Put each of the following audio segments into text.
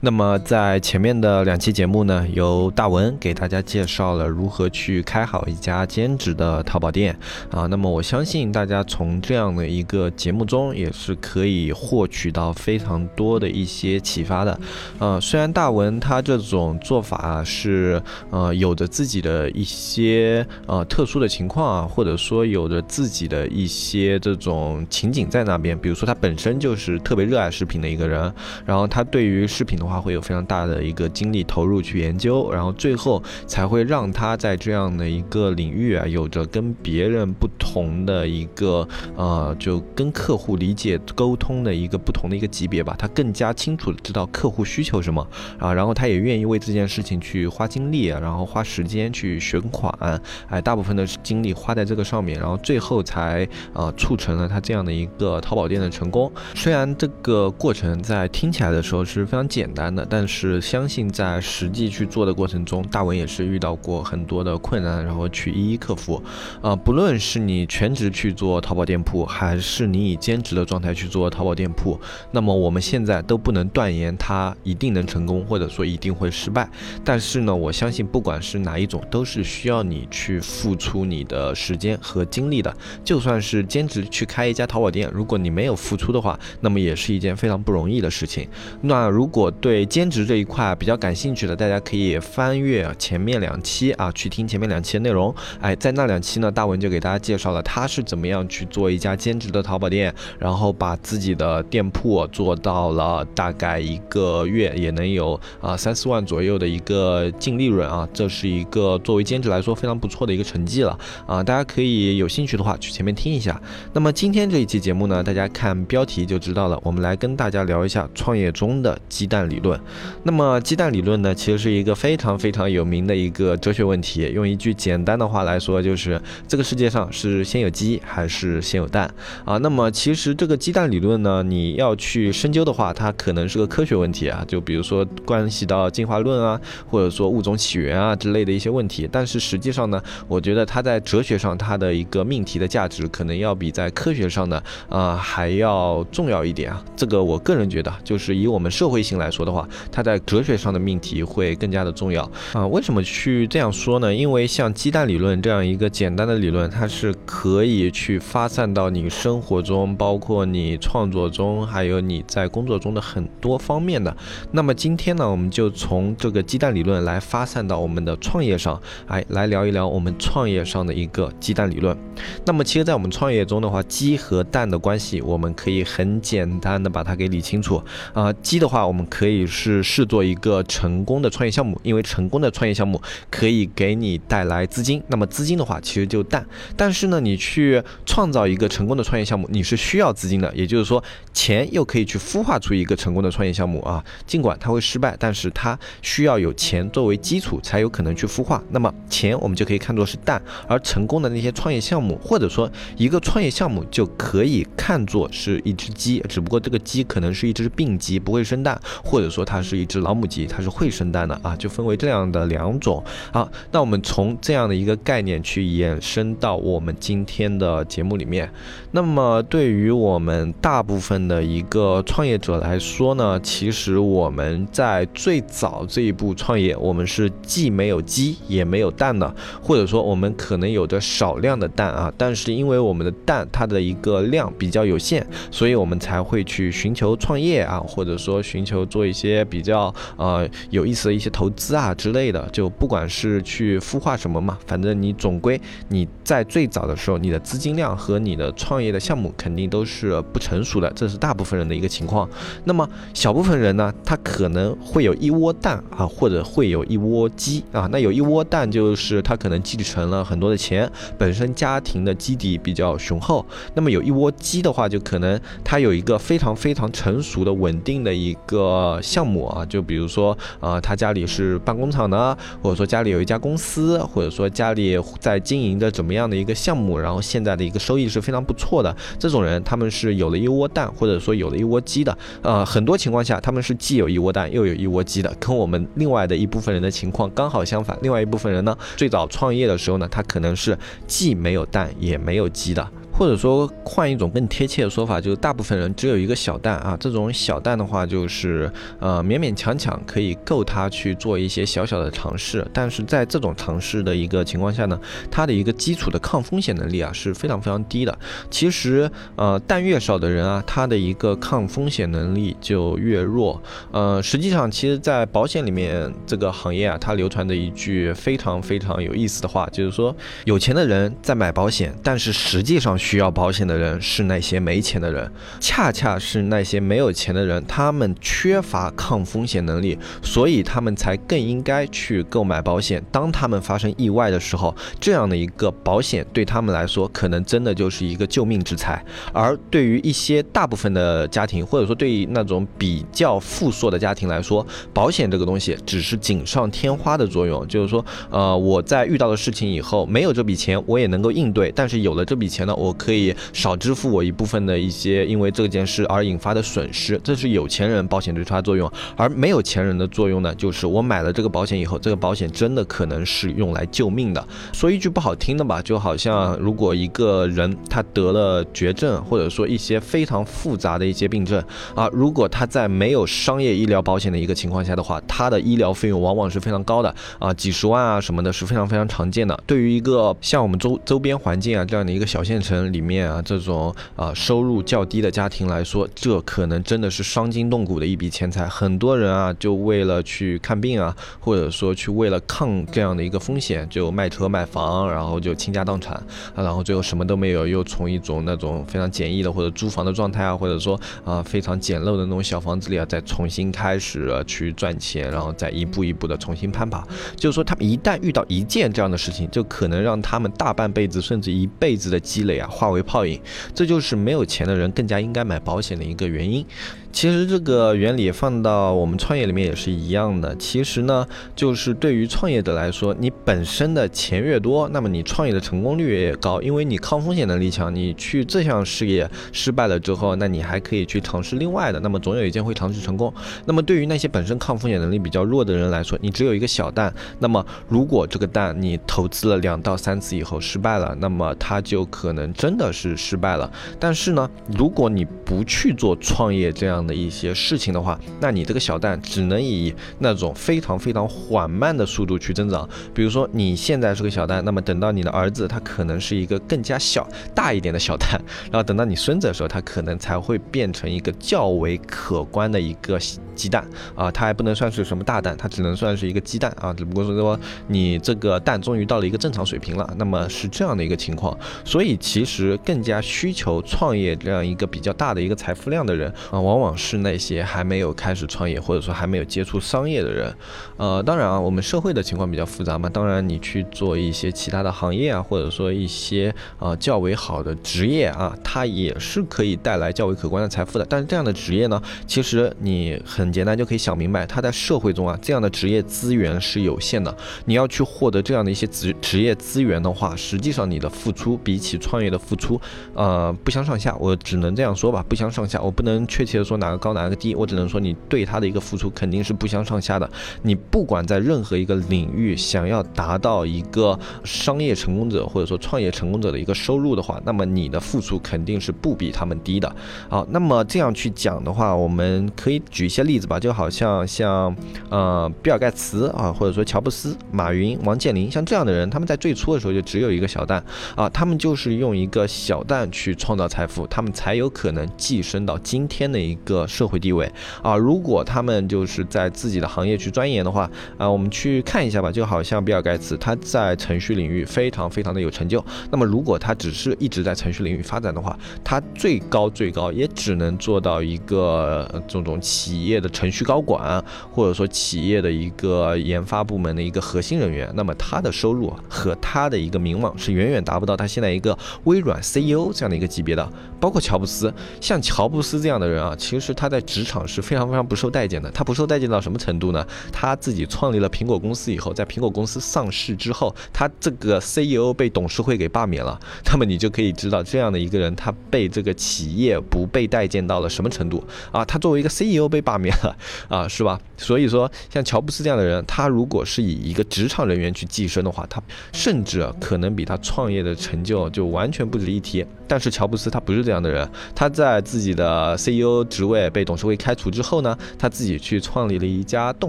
那么在前面的两期节目呢，由大文给大家介绍了如何去开好一家兼职的淘宝店啊。那么我相信大家从这样的一个节目中也是可以获取到非常多的一些启发的。呃，虽然大文他这种做法是呃有着自己的一些呃特殊的情况啊，或者说有着自己的一些这种情景在那边，比如说他本身就是特别热爱视频的一个人，然后他对于视频的。话会有非常大的一个精力投入去研究，然后最后才会让他在这样的一个领域啊，有着跟别人不同的一个呃，就跟客户理解沟通的一个不同的一个级别吧。他更加清楚的知道客户需求什么啊，然后他也愿意为这件事情去花精力，然后花时间去选款，哎，大部分的精力花在这个上面，然后最后才呃促成了他这样的一个淘宝店的成功。虽然这个过程在听起来的时候是非常简。单的，但是相信在实际去做的过程中，大文也是遇到过很多的困难，然后去一一克服。啊，不论是你全职去做淘宝店铺，还是你以兼职的状态去做淘宝店铺，那么我们现在都不能断言它一定能成功，或者说一定会失败。但是呢，我相信不管是哪一种，都是需要你去付出你的时间和精力的。就算是兼职去开一家淘宝店，如果你没有付出的话，那么也是一件非常不容易的事情。那如果对对兼职这一块比较感兴趣的，大家可以翻阅前面两期啊，去听前面两期的内容。哎，在那两期呢，大文就给大家介绍了他是怎么样去做一家兼职的淘宝店，然后把自己的店铺做到了大概一个月也能有啊三四万左右的一个净利润啊，这是一个作为兼职来说非常不错的一个成绩了啊。大家可以有兴趣的话去前面听一下。那么今天这一期节目呢，大家看标题就知道了，我们来跟大家聊一下创业中的鸡蛋理。理论，那么鸡蛋理论呢，其实是一个非常非常有名的一个哲学问题。用一句简单的话来说，就是这个世界上是先有鸡还是先有蛋啊？那么其实这个鸡蛋理论呢，你要去深究的话，它可能是个科学问题啊，就比如说关系到进化论啊，或者说物种起源啊之类的一些问题。但是实际上呢，我觉得它在哲学上它的一个命题的价值，可能要比在科学上呢啊还要重要一点啊。这个我个人觉得，就是以我们社会性来说。的话，它在哲学上的命题会更加的重要啊？为什么去这样说呢？因为像鸡蛋理论这样一个简单的理论，它是可以去发散到你生活中，包括你创作中，还有你在工作中的很多方面的。那么今天呢，我们就从这个鸡蛋理论来发散到我们的创业上，哎，来聊一聊我们创业上的一个鸡蛋理论。那么其实，在我们创业中的话，鸡和蛋的关系，我们可以很简单的把它给理清楚啊。鸡的话，我们可以。也是视作一个成功的创业项目，因为成功的创业项目可以给你带来资金。那么资金的话，其实就淡。但是呢，你去创造一个成功的创业项目，你是需要资金的。也就是说，钱又可以去孵化出一个成功的创业项目啊。尽管它会失败，但是它需要有钱作为基础，才有可能去孵化。那么钱我们就可以看作是蛋，而成功的那些创业项目，或者说一个创业项目，就可以看作是一只鸡，只不过这个鸡可能是一只病鸡，不会生蛋，或或者。说它是一只老母鸡，它是会生蛋的啊，就分为这样的两种。好，那我们从这样的一个概念去延伸到我们今天的节目里面。那么对于我们大部分的一个创业者来说呢，其实我们在最早这一步创业，我们是既没有鸡也没有蛋的，或者说我们可能有着少量的蛋啊，但是因为我们的蛋它的一个量比较有限，所以我们才会去寻求创业啊，或者说寻求做一些。比较呃有意思的一些投资啊之类的，就不管是去孵化什么嘛，反正你总归你在最早的时候，你的资金量和你的创业的项目肯定都是不成熟的，这是大部分人的一个情况。那么小部分人呢，他可能会有一窝蛋啊，或者会有一窝鸡啊。那有一窝蛋就是他可能继承了很多的钱，本身家庭的基底比较雄厚。那么有一窝鸡的话，就可能他有一个非常非常成熟的稳定的一个。项目啊，就比如说呃，他家里是办工厂的，或者说家里有一家公司，或者说家里在经营着怎么样的一个项目，然后现在的一个收益是非常不错的，这种人他们是有了一窝蛋，或者说有了一窝鸡的。呃，很多情况下他们是既有一窝蛋又有一窝鸡的，跟我们另外的一部分人的情况刚好相反。另外一部分人呢，最早创业的时候呢，他可能是既没有蛋也没有鸡的。或者说换一种更贴切的说法，就是大部分人只有一个小蛋啊。这种小蛋的话，就是呃勉勉强强可以够他去做一些小小的尝试。但是在这种尝试的一个情况下呢，他的一个基础的抗风险能力啊是非常非常低的。其实呃蛋越少的人啊，他的一个抗风险能力就越弱。呃，实际上其实，在保险里面这个行业啊，它流传着一句非常非常有意思的话，就是说有钱的人在买保险，但是实际上。需要保险的人是那些没钱的人，恰恰是那些没有钱的人，他们缺乏抗风险能力，所以他们才更应该去购买保险。当他们发生意外的时候，这样的一个保险对他们来说，可能真的就是一个救命之财。而对于一些大部分的家庭，或者说对于那种比较富庶的家庭来说，保险这个东西只是锦上添花的作用。就是说，呃，我在遇到的事情以后，没有这笔钱，我也能够应对；但是有了这笔钱呢，我可以少支付我一部分的一些因为这件事而引发的损失，这是有钱人保险对他作用，而没有钱人的作用呢，就是我买了这个保险以后，这个保险真的可能是用来救命的。说一句不好听的吧，就好像如果一个人他得了绝症，或者说一些非常复杂的一些病症啊，如果他在没有商业医疗保险的一个情况下的话，他的医疗费用往往是非常高的啊，几十万啊什么的，是非常非常常见的。对于一个像我们周周边环境啊这样的一个小县城。里面啊，这种啊收入较低的家庭来说，这可能真的是伤筋动骨的一笔钱财。很多人啊，就为了去看病啊，或者说去为了抗这样的一个风险，就卖车卖房，然后就倾家荡产啊，然后最后什么都没有，又从一种那种非常简易的或者租房的状态啊，或者说啊非常简陋的那种小房子里啊，再重新开始去赚钱，然后再一步一步的重新攀爬。就是说，他们一旦遇到一件这样的事情，就可能让他们大半辈子甚至一辈子的积累啊。化为泡影，这就是没有钱的人更加应该买保险的一个原因。其实这个原理放到我们创业里面也是一样的。其实呢，就是对于创业者来说，你本身的钱越多，那么你创业的成功率也高，因为你抗风险能力强。你去这项事业失败了之后，那你还可以去尝试另外的，那么总有一件会尝试成功。那么对于那些本身抗风险能力比较弱的人来说，你只有一个小蛋，那么如果这个蛋你投资了两到三次以后失败了，那么它就可能真的是失败了。但是呢，如果你不去做创业这样，样的一些事情的话，那你这个小蛋只能以那种非常非常缓慢的速度去增长。比如说你现在是个小蛋，那么等到你的儿子，他可能是一个更加小大一点的小蛋，然后等到你孙子的时候，他可能才会变成一个较为可观的一个鸡蛋啊，它还不能算是什么大蛋，它只能算是一个鸡蛋啊。只不过是说你这个蛋终于到了一个正常水平了，那么是这样的一个情况。所以其实更加需求创业这样一个比较大的一个财富量的人啊，往往。是那些还没有开始创业，或者说还没有接触商业的人，呃，当然啊，我们社会的情况比较复杂嘛。当然，你去做一些其他的行业啊，或者说一些啊较为好的职业啊，它也是可以带来较为可观的财富的。但是这样的职业呢，其实你很简单就可以想明白，它在社会中啊，这样的职业资源是有限的。你要去获得这样的一些职职业资源的话，实际上你的付出比起创业的付出，呃，不相上下。我只能这样说吧，不相上下。我不能确切的说。哪个高哪个低，我只能说你对他的一个付出肯定是不相上下的。你不管在任何一个领域想要达到一个商业成功者或者说创业成功者的一个收入的话，那么你的付出肯定是不比他们低的。好，那么这样去讲的话，我们可以举一些例子吧，就好像像呃比尔盖茨啊，或者说乔布斯、马云、王健林，像这样的人，他们在最初的时候就只有一个小蛋啊，他们就是用一个小蛋去创造财富，他们才有可能晋升到今天的一。个社会地位啊，如果他们就是在自己的行业去钻研的话啊，我们去看一下吧。就好像比尔盖茨，他在程序领域非常非常的有成就。那么如果他只是一直在程序领域发展的话，他最高最高也只能做到一个这种企业的程序高管，或者说企业的一个研发部门的一个核心人员。那么他的收入和他的一个名望是远远达不到他现在一个微软 CEO 这样的一个级别的。包括乔布斯，像乔布斯这样的人啊，其。就是他在职场是非常非常不受待见的。他不受待见到什么程度呢？他自己创立了苹果公司以后，在苹果公司上市之后，他这个 CEO 被董事会给罢免了。那么你就可以知道，这样的一个人，他被这个企业不被待见到了什么程度啊？他作为一个 CEO 被罢免了啊，是吧？所以说，像乔布斯这样的人，他如果是以一个职场人员去晋升的话，他甚至可能比他创业的成就就完全不值一提。但是乔布斯他不是这样的人，他在自己的 CEO 职位被董事会开除之后呢，他自己去创立了一家动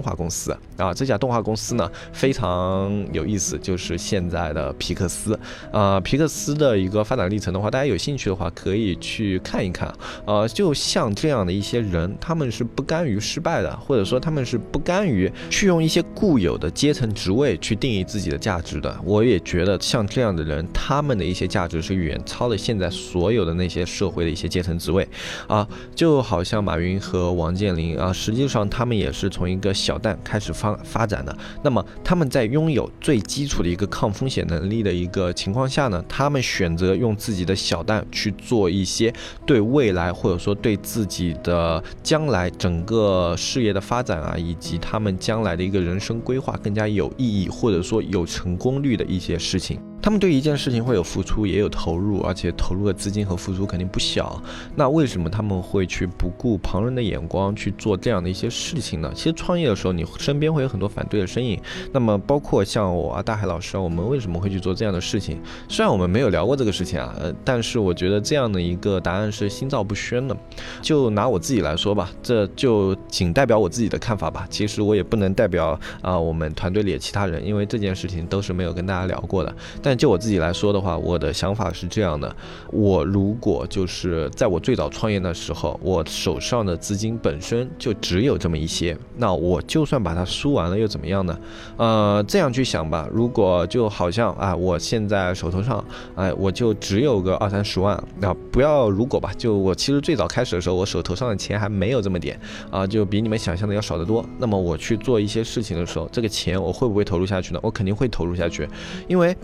画公司啊。这家动画公司呢非常有意思，就是现在的皮克斯啊。皮克斯的一个发展历程的话，大家有兴趣的话可以去看一看。呃，就像这样的一些人，他们是不甘于失败的，或者说他们是不甘于去用一些固有的阶层职位去定义自己的价值的。我也觉得像这样的人，他们的一些价值是远超了现在。所有的那些社会的一些阶层职位，啊，就好像像马云和王健林啊，实际上他们也是从一个小蛋开始发发展的。那么他们在拥有最基础的一个抗风险能力的一个情况下呢，他们选择用自己的小蛋去做一些对未来或者说对自己的将来整个事业的发展啊，以及他们将来的一个人生规划更加有意义或者说有成功率的一些事情。他们对一件事情会有付出，也有投入，而且投入的资金和付出肯定不小。那为什么他们会去不顾旁人的眼光去做这样的一些事情呢？其实创业的时候，你身边会有很多反对的声音。那么包括像我啊，大海老师啊，我们为什么会去做这样的事情？虽然我们没有聊过这个事情啊，呃，但是我觉得这样的一个答案是心照不宣的。就拿我自己来说吧，这就仅代表我自己的看法吧。其实我也不能代表啊我们团队里的其他人，因为这件事情都是没有跟大家聊过的。但但就我自己来说的话，我的想法是这样的：我如果就是在我最早创业的时候，我手上的资金本身就只有这么一些，那我就算把它输完了又怎么样呢？呃，这样去想吧，如果就好像啊，我现在手头上，哎，我就只有个二三十万，那不要如果吧，就我其实最早开始的时候，我手头上的钱还没有这么点啊，就比你们想象的要少得多。那么我去做一些事情的时候，这个钱我会不会投入下去呢？我肯定会投入下去，因为。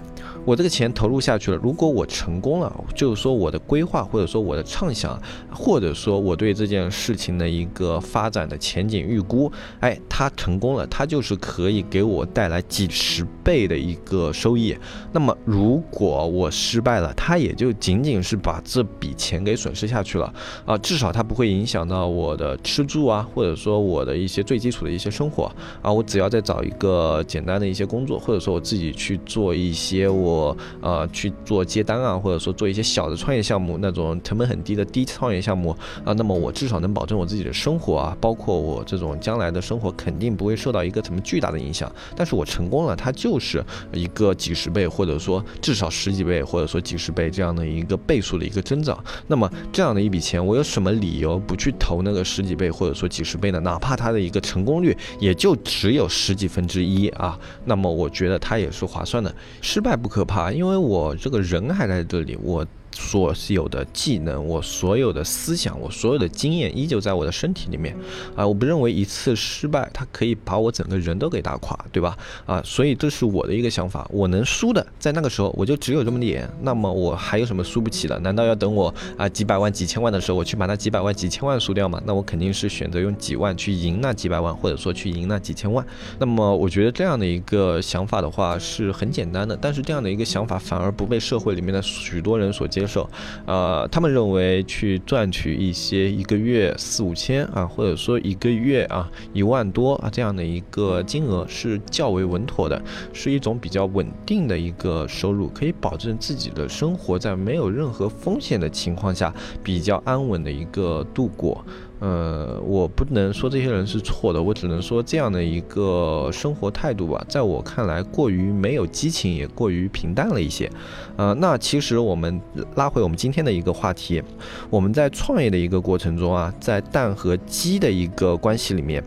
我这个钱投入下去了，如果我成功了，就是说我的规划或者说我的畅想，或者说我对这件事情的一个发展的前景预估，哎，它成功了，它就是可以给我带来几十倍的一个收益。那么如果我失败了，它也就仅仅是把这笔钱给损失下去了啊，至少它不会影响到我的吃住啊，或者说我的一些最基础的一些生活啊，我只要再找一个简单的一些工作，或者说我自己去做一些。我呃去做接单啊，或者说做一些小的创业项目，那种成本很低的低创业项目啊，那么我至少能保证我自己的生活啊，包括我这种将来的生活肯定不会受到一个什么巨大的影响。但是我成功了，它就是一个几十倍，或者说至少十几倍，或者说几十倍这样的一个倍数的一个增长。那么这样的一笔钱，我有什么理由不去投那个十几倍或者说几十倍呢？哪怕它的一个成功率也就只有十几分之一啊，那么我觉得它也是划算的，失败不可。可怕，因为我这个人还在这里，我。所有的技能，我所有的思想，我所有的经验，依旧在我的身体里面啊！我不认为一次失败，它可以把我整个人都给打垮，对吧？啊，所以这是我的一个想法。我能输的，在那个时候我就只有这么点，那么我还有什么输不起的？难道要等我啊几百万、几千万的时候，我去把那几百万、几千万输掉吗？那我肯定是选择用几万去赢那几百万，或者说去赢那几千万。那么我觉得这样的一个想法的话是很简单的，但是这样的一个想法反而不被社会里面的许多人所接手。呃，他们认为去赚取一些一个月四五千啊，或者说一个月啊一万多啊这样的一个金额是较为稳妥的，是一种比较稳定的一个收入，可以保证自己的生活在没有任何风险的情况下比较安稳的一个度过。呃，我不能说这些人是错的，我只能说这样的一个生活态度吧，在我看来过于没有激情，也过于平淡了一些。呃，那其实我们拉回我们今天的一个话题，我们在创业的一个过程中啊，在蛋和鸡的一个关系里面，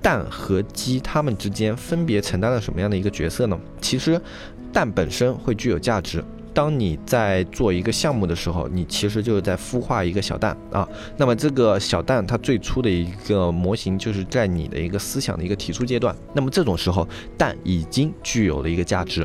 蛋和鸡它们之间分别承担了什么样的一个角色呢？其实，蛋本身会具有价值。当你在做一个项目的时候，你其实就是在孵化一个小蛋啊。那么这个小蛋它最初的一个模型就是在你的一个思想的一个提出阶段。那么这种时候，蛋已经具有了一个价值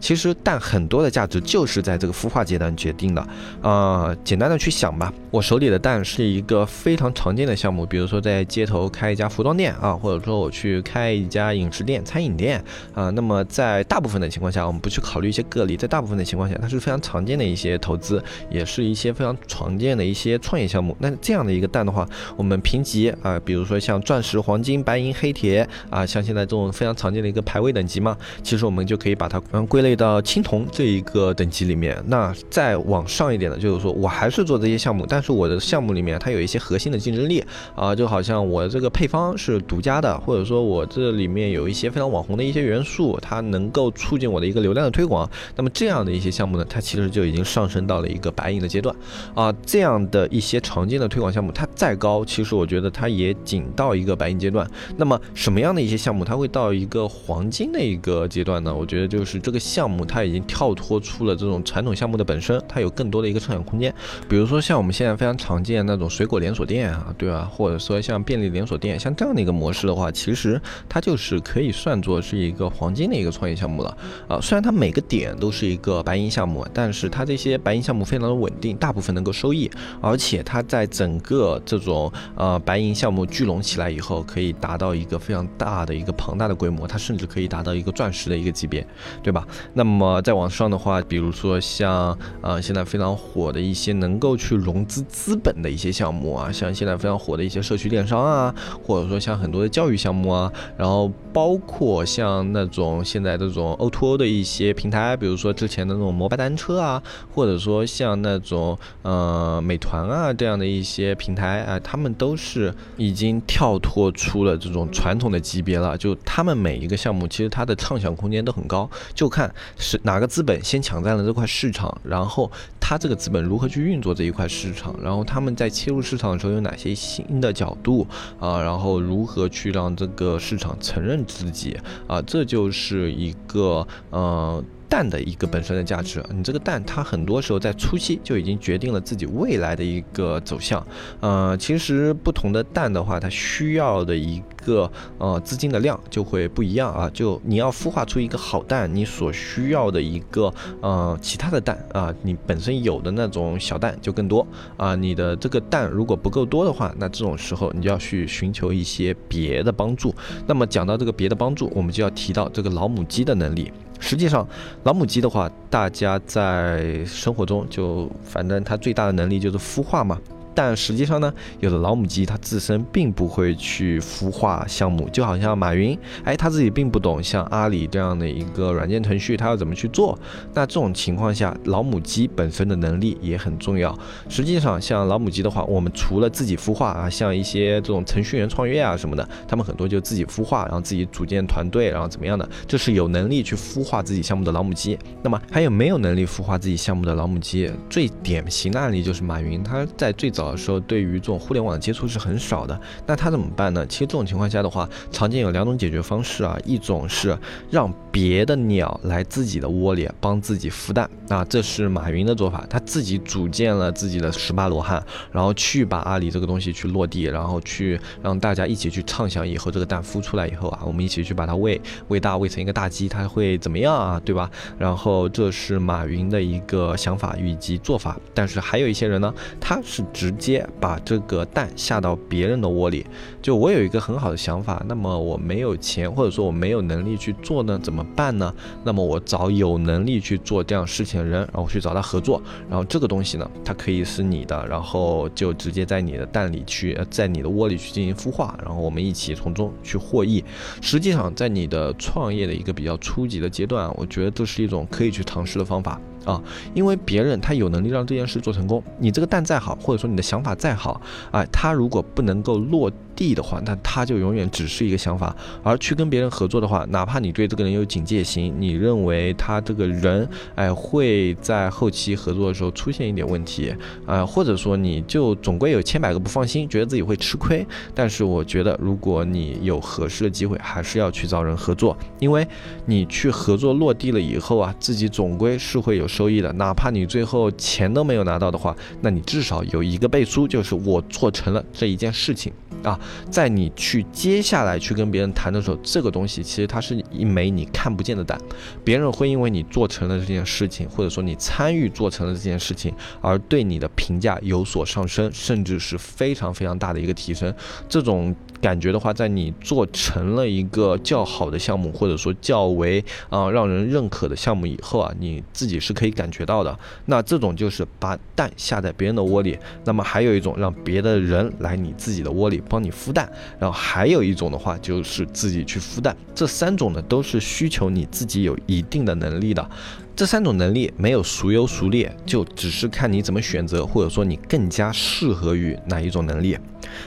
其实蛋很多的价值就是在这个孵化阶段决定的。啊，简单的去想吧，我手里的蛋是一个非常常见的项目，比如说在街头开一家服装店啊，或者说我去开一家饮食店、餐饮店啊。那么在大部分的情况下，我们不去考虑一些个例，在大部分的情况下，它是非常常见的一些投资，也是一些非常常见的一些创业项目。那这样的一个蛋的话，我们评级啊，比如说像钻石、黄金、白银、黑铁啊，像现在这种非常常见的一个排位等级嘛，其实我们就可以把它嗯归类到青铜这一个等级里面。那再往上一点的，就是说我还是做这些项目，但是我的项目里面它有一些核心的竞争力啊，就好像我这个配方是独家的，或者说我这里面有一些非常网红的一些元素，它能够促进我的一个流量的推广。那么这样的一些项目呢，它其实就已经上升到了一个白银的阶段啊。这样的一些常见的推广项目，它再高，其实我觉得它也仅到一个白银阶段。那么什么样的一些项目，它会到一个黄金的一个阶段呢？我觉得就是这这个项目它已经跳脱出了这种传统项目的本身，它有更多的一个畅想空间。比如说像我们现在非常常见那种水果连锁店啊，对吧？或者说像便利连锁店，像这样的一个模式的话，其实它就是可以算作是一个黄金的一个创业项目了啊。虽然它每个点都是一个白银项目，但是它这些白银项目非常的稳定，大部分能够收益，而且它在整个这种呃白银项目聚拢起来以后，可以达到一个非常大的一个庞大的规模，它甚至可以达到一个钻石的一个级别，对吧？那么再往上的话，比如说像呃现在非常火的一些能够去融资资本的一些项目啊，像现在非常火的一些社区电商啊，或者说像很多的教育项目啊，然后包括像那种现在这种 O2O 的一些平台，比如说之前的那种摩拜单车啊，或者说像那种呃美团啊这样的一些平台啊，他们都是已经跳脱出了这种传统的级别了。就他们每一个项目，其实它的畅想空间都很高，就看是哪个资本先抢占了这块市场，然后他这个资本如何去运作这一块市场，然后他们在切入市场的时候有哪些新的角度啊，然后如何去让这个市场承认自己啊，这就是一个嗯。蛋的一个本身的价值，你这个蛋它很多时候在初期就已经决定了自己未来的一个走向。呃，其实不同的蛋的话，它需要的一个呃资金的量就会不一样啊。就你要孵化出一个好蛋，你所需要的一个呃其他的蛋啊，你本身有的那种小蛋就更多啊。你的这个蛋如果不够多的话，那这种时候你就要去寻求一些别的帮助。那么讲到这个别的帮助，我们就要提到这个老母鸡的能力。实际上，老母鸡的话，大家在生活中就反正它最大的能力就是孵化嘛。但实际上呢，有的老母鸡它自身并不会去孵化项目，就好像马云，哎，他自己并不懂像阿里这样的一个软件程序，他要怎么去做。那这种情况下，老母鸡本身的能力也很重要。实际上，像老母鸡的话，我们除了自己孵化啊，像一些这种程序员创业啊什么的，他们很多就自己孵化，然后自己组建团队，然后怎么样的，这是有能力去孵化自己项目的老母鸡。那么还有没有能力孵化自己项目的老母鸡？最典型的案例就是马云，他在最早。的时候，对于这种互联网的接触是很少的，那他怎么办呢？其实这种情况下的话，常见有两种解决方式啊，一种是让别的鸟来自己的窝里帮自己孵蛋，啊，这是马云的做法，他自己组建了自己的十八罗汉，然后去把阿里这个东西去落地，然后去让大家一起去畅想以后这个蛋孵出来以后啊，我们一起去把它喂喂大，喂成一个大鸡，它会怎么样啊？对吧？然后这是马云的一个想法以及做法，但是还有一些人呢，他是直接把这个蛋下到别人的窝里，就我有一个很好的想法，那么我没有钱或者说我没有能力去做呢，怎么办呢？那么我找有能力去做这样事情的人，然后去找他合作，然后这个东西呢，它可以是你的，然后就直接在你的蛋里去，在你的窝里去进行孵化，然后我们一起从中去获益。实际上，在你的创业的一个比较初级的阶段，我觉得这是一种可以去尝试的方法。啊，因为别人他有能力让这件事做成功，你这个蛋再好，或者说你的想法再好，啊，他如果不能够落。地的话，那他就永远只是一个想法，而去跟别人合作的话，哪怕你对这个人有警戒心，你认为他这个人，哎，会在后期合作的时候出现一点问题，啊，或者说你就总归有千百个不放心，觉得自己会吃亏。但是我觉得，如果你有合适的机会，还是要去找人合作，因为你去合作落地了以后啊，自己总归是会有收益的，哪怕你最后钱都没有拿到的话，那你至少有一个背书，就是我做成了这一件事情。啊，在你去接下来去跟别人谈的时候，这个东西其实它是一枚你看不见的胆，别人会因为你做成了这件事情，或者说你参与做成了这件事情，而对你的评价有所上升，甚至是非常非常大的一个提升。这种感觉的话，在你做成了一个较好的项目，或者说较为啊让人认可的项目以后啊，你自己是可以感觉到的。那这种就是把蛋下在别人的窝里。那么还有一种让别的人来你自己的窝里帮你孵蛋，然后还有一种的话就是自己去孵蛋。这三种呢都是需求你自己有一定的能力的。这三种能力没有孰优孰劣，就只是看你怎么选择，或者说你更加适合于哪一种能力。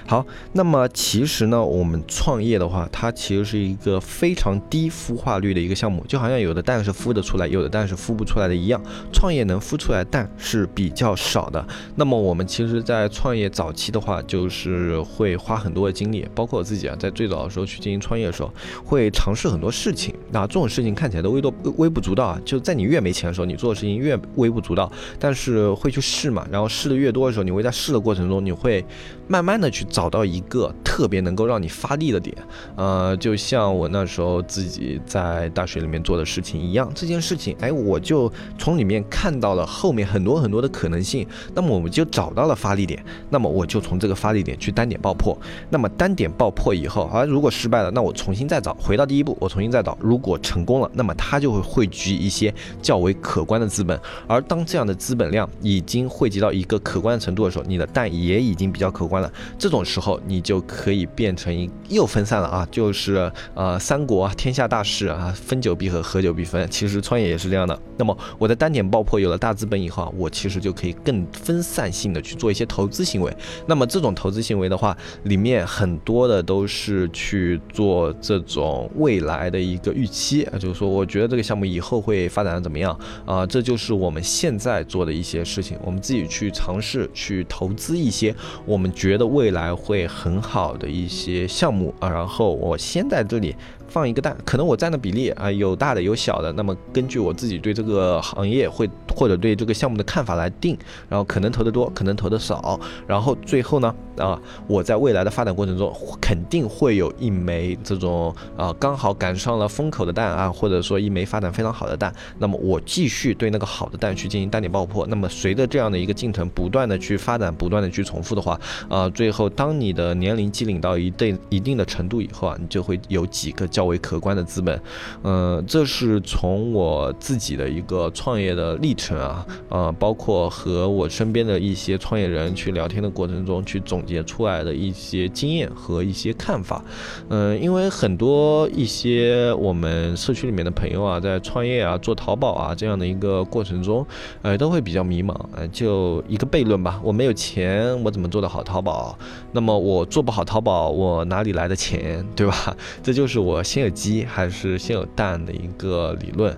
好，那么其实呢，我们创业的话，它其实是一个非常低孵化率的一个项目，就好像有的蛋是孵得出来，有的蛋是孵不出来的一样。创业能孵出来蛋是比较少的。那么我们其实，在创业早期的话，就是会花很多的精力，包括我自己啊，在最早的时候去进行创业的时候，会尝试很多事情。那这种事情看起来都微多微不足道啊，就在你越没钱的时候，你做的事情越微不足道，但是会去试嘛。然后试的越多的时候，你会在试的过程中，你会慢慢的去。找到一个特别能够让你发力的点，呃，就像我那时候自己在大学里面做的事情一样，这件事情，哎，我就从里面看到了后面很多很多的可能性，那么我们就找到了发力点，那么我就从这个发力点去单点爆破，那么单点爆破以后，啊如果失败了，那我重新再找，回到第一步，我重新再找，如果成功了，那么它就会汇聚一些较为可观的资本，而当这样的资本量已经汇集到一个可观的程度的时候，你的蛋也已经比较可观了。这种时候，你就可以变成一又分散了啊，就是呃三国天下大势啊，分久必合，合久必分。其实创业也是这样的。那么我的单点爆破有了大资本以后啊，我其实就可以更分散性的去做一些投资行为。那么这种投资行为的话，里面很多的都是去做这种未来的一个预期啊，就是说我觉得这个项目以后会发展的怎么样啊？这就是我们现在做的一些事情，我们自己去尝试去投资一些我们觉觉得未来。来会很好的一些项目啊，然后我先在这里。放一个蛋，可能我占的比例啊有大的有小的，那么根据我自己对这个行业会或者对这个项目的看法来定，然后可能投的多，可能投的少，然后最后呢啊我在未来的发展过程中肯定会有一枚这种啊刚好赶上了风口的蛋啊，或者说一枚发展非常好的蛋，那么我继续对那个好的蛋去进行单点爆破，那么随着这样的一个进程不断的去发展，不断的去重复的话，啊啊最后当你的年龄积累到一定一定的程度以后啊，你就会有几个。较为可观的资本，嗯，这是从我自己的一个创业的历程啊，呃，包括和我身边的一些创业人去聊天的过程中去总结出来的一些经验和一些看法，嗯，因为很多一些我们社区里面的朋友啊，在创业啊、做淘宝啊这样的一个过程中，呃，都会比较迷茫，呃，就一个悖论吧，我没有钱，我怎么做得好淘宝？宝那么我做不好淘宝，我哪里来的钱，对吧？这就是我。先有鸡还是先有蛋的一个理论。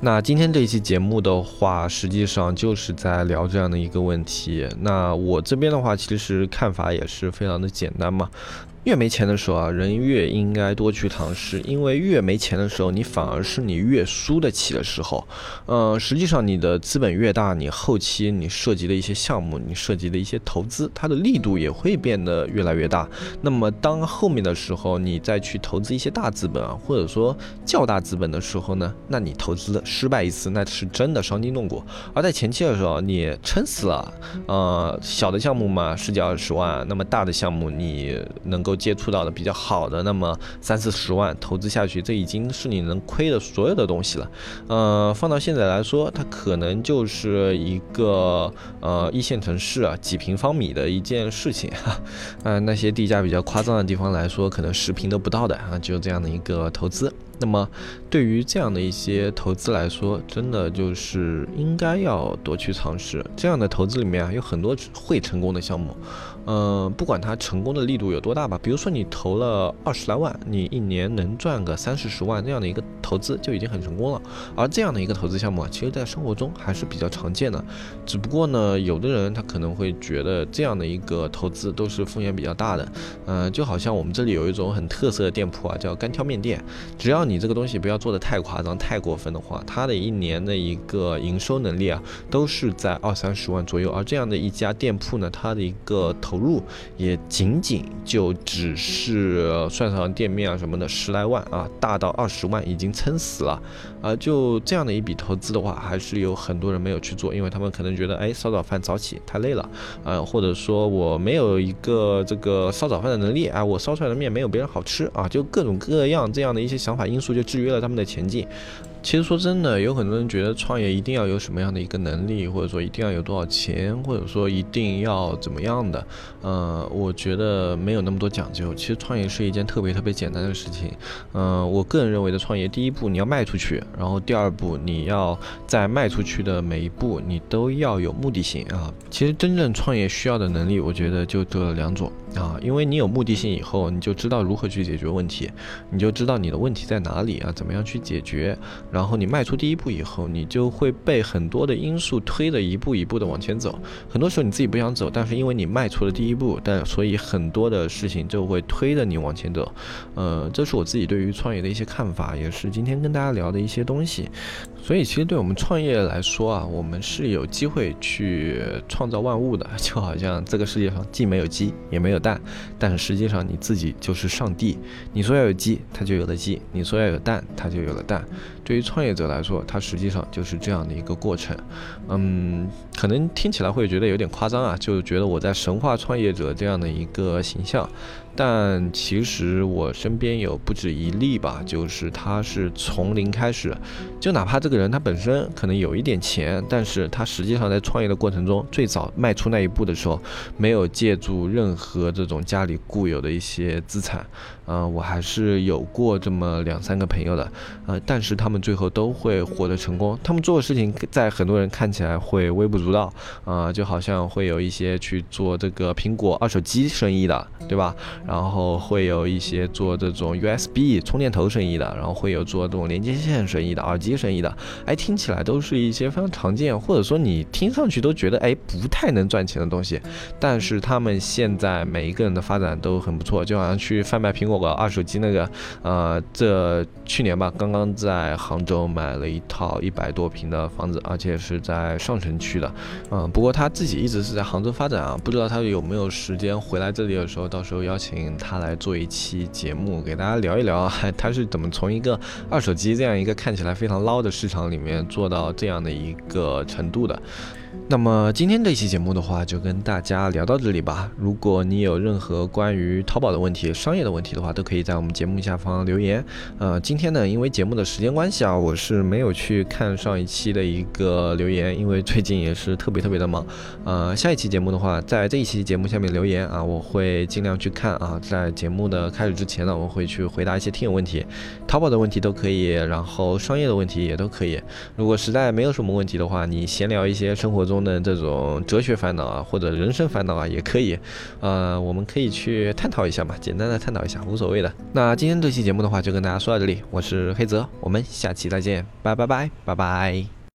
那今天这一期节目的话，实际上就是在聊这样的一个问题。那我这边的话，其实看法也是非常的简单嘛。越没钱的时候啊，人越应该多去尝试，因为越没钱的时候，你反而是你越输得起的时候。嗯，实际上你的资本越大，你后期你涉及的一些项目，你涉及的一些投资，它的力度也会变得越来越大。那么当后面的时候，你再去投资一些大资本啊，或者说较大资本的时候呢，那你投资失败一次，那是真的伤筋动骨。而在前期的时候，你撑死了，呃，小的项目嘛，十几二十万，那么大的项目你能够。接触到的比较好的，那么三四十万投资下去，这已经是你能亏的所有的东西了。呃，放到现在来说，它可能就是一个呃一线城市啊几平方米的一件事情哈。呃，那些地价比较夸张的地方来说，可能十平都不到的啊，就这样的一个投资。那么，对于这样的一些投资来说，真的就是应该要多去尝试。这样的投资里面啊，有很多会成功的项目，嗯，不管它成功的力度有多大吧。比如说你投了二十来万，你一年能赚个三四十万这样的一个。投资就已经很成功了。而这样的一个投资项目啊，其实在生活中还是比较常见的。只不过呢，有的人他可能会觉得这样的一个投资都是风险比较大的。嗯，就好像我们这里有一种很特色的店铺啊，叫干挑面店。只要你这个东西不要做的太夸张、太过分的话，它的一年的一个营收能力啊，都是在二三十万左右。而这样的一家店铺呢，它的一个投投入也仅仅就只是算上店面啊什么的十来万啊，大到二十万已经撑死了。啊，就这样的一笔投资的话，还是有很多人没有去做，因为他们可能觉得，哎，烧早饭早起太累了，啊，或者说我没有一个这个烧早饭的能力，啊，我烧出来的面没有别人好吃啊，就各种各样这样的一些想法因素就制约了他们的前进。其实说真的，有很多人觉得创业一定要有什么样的一个能力，或者说一定要有多少钱，或者说一定要怎么样的。呃，我觉得没有那么多讲究。其实创业是一件特别特别简单的事情。嗯，我个人认为的创业，第一步你要卖出去，然后第二步你要在卖出去的每一步你都要有目的性啊。其实真正创业需要的能力，我觉得就这两种啊。因为你有目的性以后，你就知道如何去解决问题，你就知道你的问题在哪里啊，怎么样去解决。然后你迈出第一步以后，你就会被很多的因素推的一步一步的往前走。很多时候你自己不想走，但是因为你迈出了第一步，但所以很多的事情就会推着你往前走。呃，这是我自己对于创业的一些看法，也是今天跟大家聊的一些东西。所以，其实对我们创业来说啊，我们是有机会去创造万物的。就好像这个世界上既没有鸡，也没有蛋，但是实际上你自己就是上帝。你说要有鸡，它就有了鸡；你说要有蛋，它就有了蛋。对于创业者来说，它实际上就是这样的一个过程。嗯，可能听起来会觉得有点夸张啊，就觉得我在神话创业者这样的一个形象。但其实我身边有不止一例吧，就是他是从零开始，就哪怕这个人他本身可能有一点钱，但是他实际上在创业的过程中，最早迈出那一步的时候，没有借助任何这种家里固有的一些资产。嗯，我还是有过这么两三个朋友的，呃，但是他们最后都会获得成功。他们做的事情在很多人看起来会微不足道，啊，就好像会有一些去做这个苹果二手机生意的，对吧？然后会有一些做这种 USB 充电头生意的，然后会有做这种连接线生意的、耳机生意的，哎，听起来都是一些非常常见，或者说你听上去都觉得哎不太能赚钱的东西。但是他们现在每一个人的发展都很不错，就好像去贩卖苹果的二手机那个，呃，这去年吧，刚刚在杭州买了一套一百多平的房子，而且是在上城区的，嗯，不过他自己一直是在杭州发展啊，不知道他有没有时间回来这里的时候，到时候邀请。他来做一期节目，给大家聊一聊，他是怎么从一个二手机这样一个看起来非常捞的市场里面做到这样的一个程度的。那么今天这期节目的话，就跟大家聊到这里吧。如果你有任何关于淘宝的问题、商业的问题的话，都可以在我们节目下方留言。呃，今天呢，因为节目的时间关系啊，我是没有去看上一期的一个留言，因为最近也是特别特别的忙。呃，下一期节目的话，在这一期节目下面留言啊，我会尽量去看啊。在节目的开始之前呢，我会去回答一些听友问题，淘宝的问题都可以，然后商业的问题也都可以。如果实在没有什么问题的话，你闲聊一些生活。中的这种哲学烦恼啊，或者人生烦恼啊，也可以，呃，我们可以去探讨一下嘛，简单的探讨一下，无所谓的。那今天这期节目的话，就跟大家说到这里，我是黑泽，我们下期再见，拜拜拜拜拜。